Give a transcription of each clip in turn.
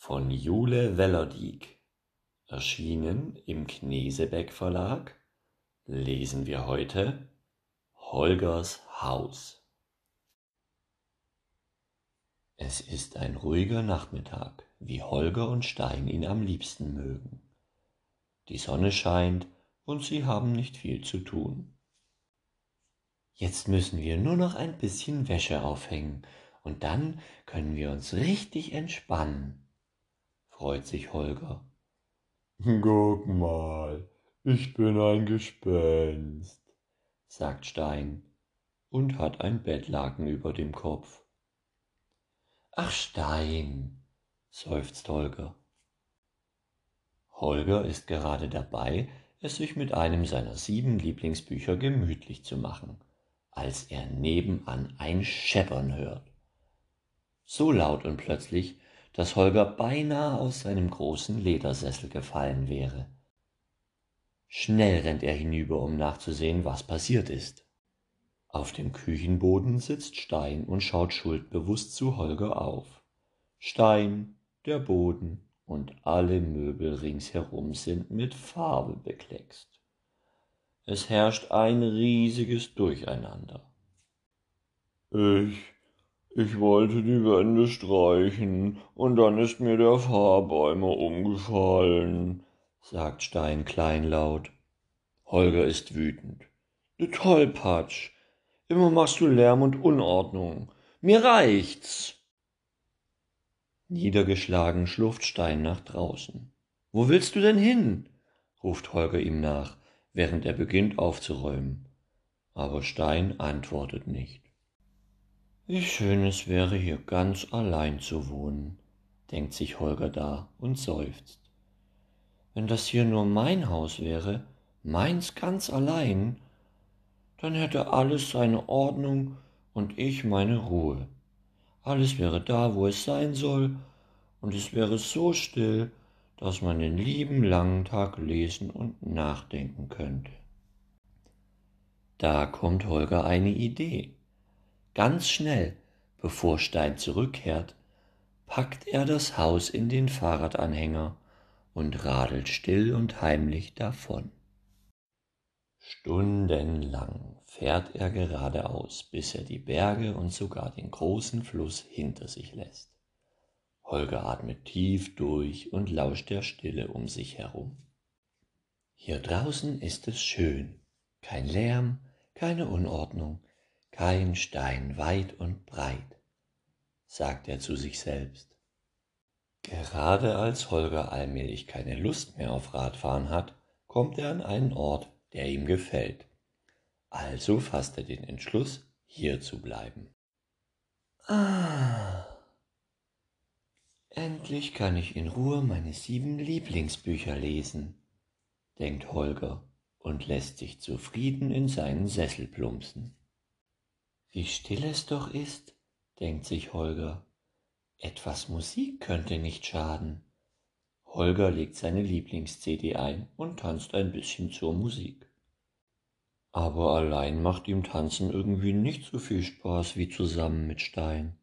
von Jule Wellerdiek, erschienen im Knesebeck Verlag, lesen wir heute Holgers Haus. Es ist ein ruhiger Nachmittag, wie Holger und Stein ihn am liebsten mögen. Die Sonne scheint und sie haben nicht viel zu tun. Jetzt müssen wir nur noch ein bisschen Wäsche aufhängen und dann können wir uns richtig entspannen, freut sich Holger. Guck mal, ich bin ein Gespenst, sagt Stein und hat ein Bettlaken über dem Kopf. Ach Stein, seufzt Holger. Holger ist gerade dabei, es sich mit einem seiner sieben Lieblingsbücher gemütlich zu machen, als er nebenan ein Scheppern hört so laut und plötzlich, dass Holger beinahe aus seinem großen Ledersessel gefallen wäre. Schnell rennt er hinüber, um nachzusehen, was passiert ist. Auf dem Küchenboden sitzt Stein und schaut schuldbewusst zu Holger auf. Stein, der Boden und alle Möbel ringsherum sind mit Farbe bekleckst. Es herrscht ein riesiges Durcheinander. Ich ich wollte die Wände streichen, und dann ist mir der Farbeimer umgefallen, sagt Stein kleinlaut. Holger ist wütend. Du Tollpatsch, immer machst du Lärm und Unordnung. Mir reicht's. Niedergeschlagen schlurft Stein nach draußen. Wo willst du denn hin? ruft Holger ihm nach, während er beginnt aufzuräumen. Aber Stein antwortet nicht. Wie schön es wäre, hier ganz allein zu wohnen, denkt sich Holger da und seufzt. Wenn das hier nur mein Haus wäre, meins ganz allein, dann hätte alles seine Ordnung und ich meine Ruhe. Alles wäre da, wo es sein soll, und es wäre so still, dass man den lieben langen Tag lesen und nachdenken könnte. Da kommt Holger eine Idee. Ganz schnell, bevor Stein zurückkehrt, packt er das Haus in den Fahrradanhänger und radelt still und heimlich davon. Stundenlang fährt er geradeaus, bis er die Berge und sogar den großen Fluss hinter sich lässt. Holger atmet tief durch und lauscht der Stille um sich herum. Hier draußen ist es schön, kein Lärm, keine Unordnung, kein Stein weit und breit, sagt er zu sich selbst. Gerade als Holger allmählich keine Lust mehr auf Radfahren hat, kommt er an einen Ort, der ihm gefällt. Also fasst er den Entschluss, hier zu bleiben. Ah, endlich kann ich in Ruhe meine sieben Lieblingsbücher lesen, denkt Holger und lässt sich zufrieden in seinen Sessel plumpsen. Wie still es doch ist, denkt sich Holger. Etwas Musik könnte nicht schaden. Holger legt seine Lieblings-CD ein und tanzt ein bisschen zur Musik. Aber allein macht ihm Tanzen irgendwie nicht so viel Spaß wie zusammen mit Stein.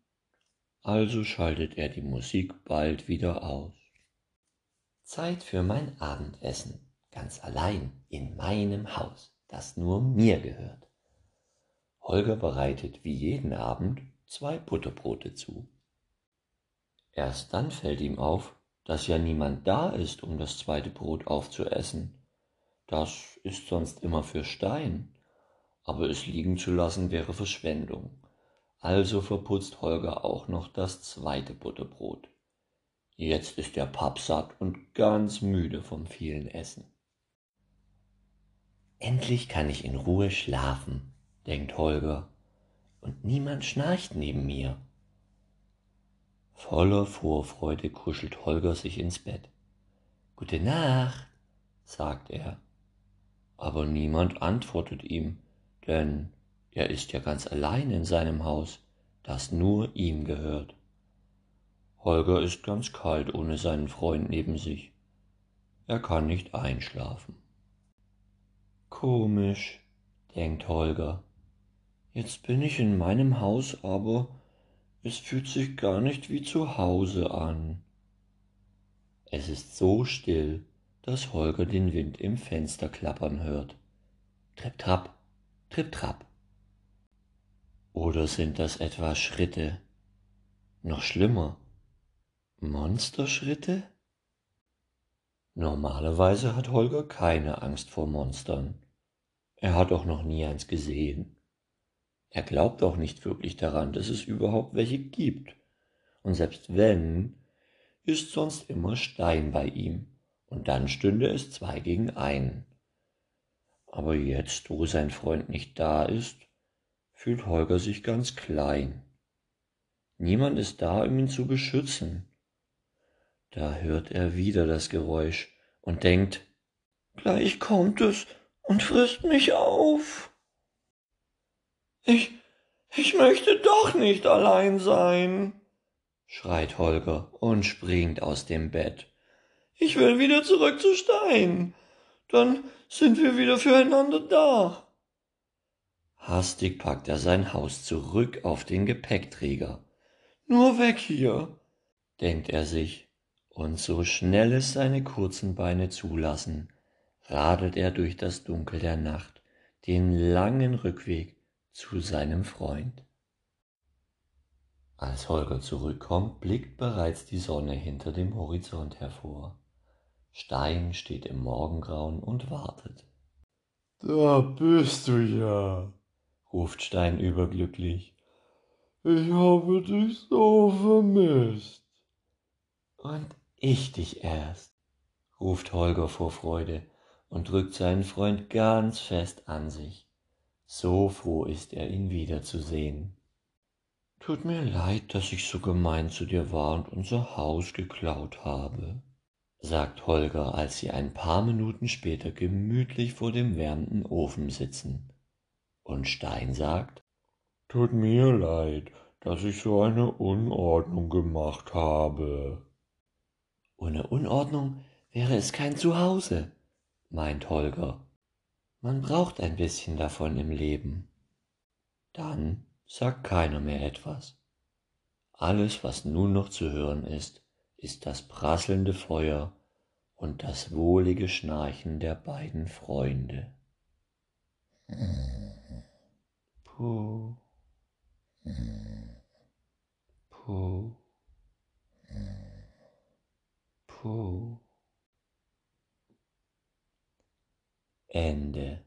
Also schaltet er die Musik bald wieder aus. Zeit für mein Abendessen, ganz allein in meinem Haus, das nur mir gehört. Holger bereitet wie jeden Abend zwei Butterbrote zu. Erst dann fällt ihm auf, dass ja niemand da ist, um das zweite Brot aufzuessen. Das ist sonst immer für Stein, aber es liegen zu lassen wäre Verschwendung. Also verputzt Holger auch noch das zweite Butterbrot. Jetzt ist er pappsatt und ganz müde vom vielen Essen. Endlich kann ich in Ruhe schlafen, denkt Holger, und niemand schnarcht neben mir. Voller Vorfreude kuschelt Holger sich ins Bett. Gute Nacht, sagt er. Aber niemand antwortet ihm, denn er ist ja ganz allein in seinem Haus, das nur ihm gehört. Holger ist ganz kalt ohne seinen Freund neben sich. Er kann nicht einschlafen. Komisch, denkt Holger. Jetzt bin ich in meinem Haus, aber es fühlt sich gar nicht wie zu Hause an. Es ist so still, dass Holger den Wind im Fenster klappern hört. Tripp, trapp, tripp, trapp. Oder sind das etwa Schritte? Noch schlimmer. Monsterschritte? Normalerweise hat Holger keine Angst vor Monstern. Er hat auch noch nie eins gesehen. Er glaubt auch nicht wirklich daran, dass es überhaupt welche gibt. Und selbst wenn, ist sonst immer Stein bei ihm, und dann stünde es zwei gegen einen. Aber jetzt, wo sein Freund nicht da ist, fühlt Holger sich ganz klein. Niemand ist da, um ihn zu beschützen. Da hört er wieder das Geräusch und denkt, gleich kommt es und frisst mich auf. Ich, ich möchte doch nicht allein sein, schreit Holger und springt aus dem Bett. Ich will wieder zurück zu Stein. Dann sind wir wieder füreinander da. Hastig packt er sein Haus zurück auf den Gepäckträger. Nur weg hier, denkt er sich, und so schnell es seine kurzen Beine zulassen, radelt er durch das Dunkel der Nacht den langen Rückweg zu seinem Freund. Als Holger zurückkommt, blickt bereits die Sonne hinter dem Horizont hervor. Stein steht im Morgengrauen und wartet. Da bist du ja, ruft Stein überglücklich. Ich habe dich so vermisst. Und ich dich erst, ruft Holger vor Freude und drückt seinen Freund ganz fest an sich. So froh ist er, ihn wiederzusehen. Tut mir leid, dass ich so gemein zu dir war und unser Haus geklaut habe, sagt Holger, als sie ein paar Minuten später gemütlich vor dem wärmenden Ofen sitzen. Und Stein sagt, Tut mir leid, dass ich so eine Unordnung gemacht habe. Ohne Unordnung wäre es kein Zuhause, meint Holger man braucht ein bisschen davon im Leben. Dann sagt keiner mehr etwas. Alles, was nun noch zu hören ist, ist das prasselnde Feuer und das wohlige Schnarchen der beiden Freunde. Puh. Puh. Ende.